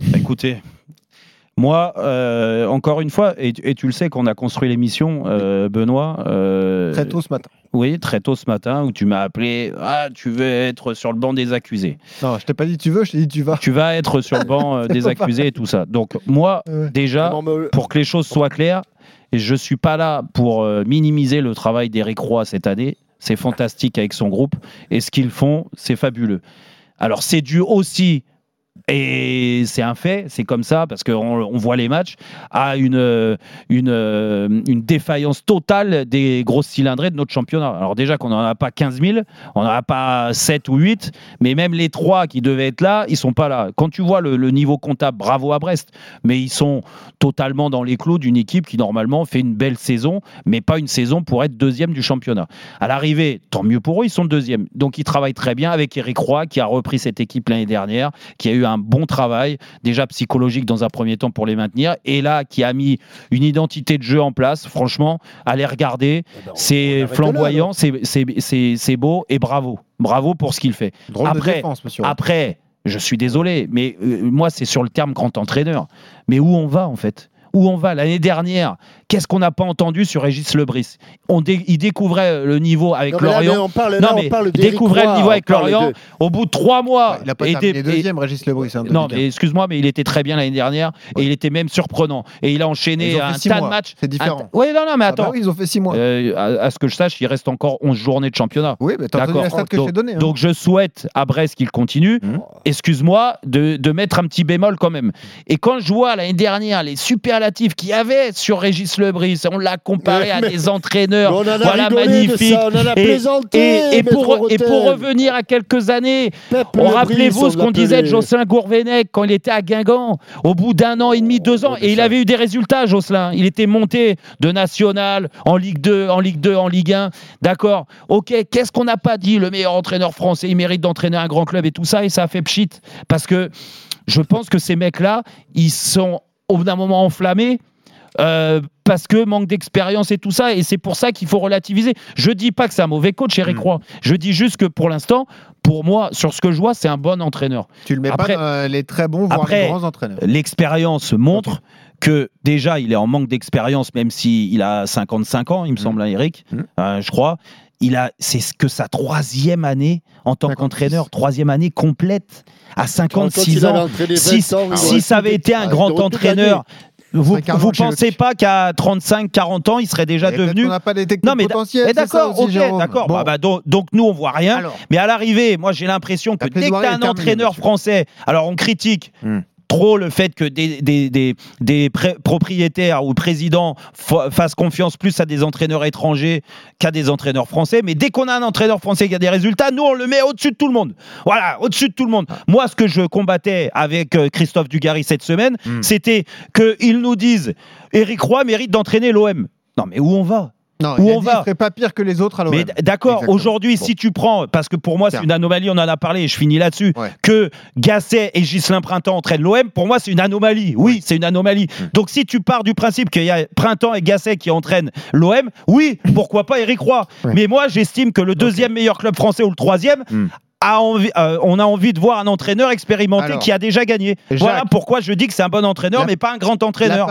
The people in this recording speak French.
Bah, écoutez, moi, euh, encore une fois, et, et tu le sais qu'on a construit l'émission, euh, Benoît. euh, Très tôt ce matin. Oui, très tôt ce matin, où tu m'as appelé. Ah, tu veux être sur le banc des accusés. Non, je t'ai pas dit tu veux, je t'ai dit tu vas. Tu vas être sur le banc euh, des accusés et tout ça. Donc, moi, déjà, Non, mais- pour que les choses soient claires, et je suis pas là pour euh, minimiser le travail d'Éric Roy cette année. C'est fantastique avec son groupe. Et ce qu'ils font, c'est fabuleux. Alors, c'est dû aussi, et c'est un fait, c'est comme ça, parce qu'on on voit les matchs, à une, une, défaillance totale des grosses cylindrées de notre championnat. Alors, déjà qu'on n'en a pas 15 000, on n'en a pas 7 ou 8, mais même les trois qui devaient être là, ils sont pas là. Quand tu vois le, le niveau comptable, bravo à Brest, mais ils sont totalement dans les clous d'une équipe qui normalement fait une belle saison, mais pas une saison pour être deuxième du championnat. À l'arrivée, tant mieux pour eux, ils sont deuxième. Donc ils travaillent très bien avec Eric Roy qui a repris cette équipe l'année dernière, qui a eu un bon travail, déjà psychologique dans un premier temps pour les maintenir, et là qui a mis une identité de jeu en place. Franchement, allez regarder, Eh ben, c'est flamboyant, c'est- c'est c'est- c'est beau et bravo. Bravo pour ce qu'il fait. Drôle Après- de défense, monsieur. Après, je suis désolé, mais euh, moi, c'est sur le terme grand entraîneur. Mais où on va, en fait? Où on va? L'année dernière, qu'est-ce qu'on n'a pas entendu sur Régis Lebris? On dé- Il découvrait le niveau avec Non, mais là, mais Lorient. on parle, là, Non, on mais parle d'Éric découvrait le niveau avec Lorient. de- Au bout de trois mois. il a pas terminé des- et- deuxième, Régis Lebris. hein, non, mais excuse-moi, mais il était très bien l'année dernière et il était même surprenant. Et il a enchaîné un six tas de matchs. c'est différent. Oui, non, non, mais Ah bah attends. oui, ils ont fait six mois. Euh, à, à ce que je sache, il reste encore 11 journées de championnat. oui, mais t'as la stat que je donc, t'ai donnée. hein. donc je souhaite à Brest qu'il continue. Mhm. Excuse-moi de, de mettre un petit bémol quand même. Et quand je vois l'année dernière les superlatifs qu'il y avait sur Régis Lebris, on l'a comparé à Mais- des entraîneurs. On en a voilà magnifique. ça, on en a Et- pour, et pour revenir à quelques années, on rappelez-vous ce qu'on disait de. Jocelyn Gourvenec quand il était à Guingamp, au bout d'un an et demi, deux ans, Oh, et il avait eu des résultats, Jocelyn. Il était monté de national en Ligue 2, en Ligue 2, en Ligue 1. D'accord. Ok, qu'est-ce qu'on n'a pas dit? Le meilleur entraîneur français, il mérite d'entraîner un grand club et tout ça, et ça a fait pchit. Parce que je pense que ces mecs-là, ils sont au bout d'un moment enflammés. Euh, parce que manque d'expérience et tout ça, et c'est pour ça qu'il faut relativiser. Je dis pas que c'est un mauvais coach, Eric Mm. Roy. Je dis juste que pour l'instant, pour moi, sur ce que je vois, c'est un bon entraîneur. Tu le mets après- pas dans les très bons, voire après- les grands entraîneurs. L'expérience montre que déjà, il est en manque d'expérience, même s'il a 55 ans, il me semble, hein, Eric, Mm. euh, je crois. Il a, c'est ce que sa troisième année en tant 56. qu'entraîneur, troisième année avait Quand 56 il avait ans. Si, 20 ans, si ça avait été- un ah, grand entraîneur, vous, chez pensez pas qu'à 35-40 ans, il serait déjà Et devenu qu'on n'a pas détecté Non, le mais potentiel. Mais c'est ça d'accord, ok, d'accord. Bon. Bah, bah, donc, donc nous on voit rien. Alors, Mais à l'arrivée, moi j'ai l'impression que dès que tu as un entraîneur français, alors on critique Hmm. Trop le fait que des, des, des, des pré- propriétaires ou présidents fa- fassent confiance plus à des entraîneurs étrangers qu'à des entraîneurs français. Mais dès qu'on a un entraîneur français qui a des résultats, nous on le met au-dessus de tout le monde. Voilà, au-dessus de tout le monde. Ah. Moi, ce que je combattais avec euh, Christophe Dugarry cette semaine, Hmm. c'était qu'ils nous disent Eric Roy mérite d'entraîner l'OM. Non, mais où on va? Non, où il a on dit va pas pire que les autres à l'OM. mais d'accord, aujourd'hui, Bon. si tu prends, parce que pour moi, c'est une anomalie, on en a parlé et je finis là-dessus, Ouais. que Gasset et Ghislain Printemps entraînent l'OM, pour moi, c'est une anomalie. Oui, c'est une anomalie. Hmm. Donc, si tu pars du principe qu'il y a Printemps et Gasset qui entraînent l'OM, oui, pourquoi pas Eric Roy Ouais. Mais moi, j'estime que le deuxième meilleur club français ou le troisième, Hmm. a envie, euh, on a envie de voir un entraîneur expérimenté Alors, qui a déjà gagné. Jacques, voilà pourquoi je dis que c'est un bon entraîneur, la- mais pas un grand entraîneur.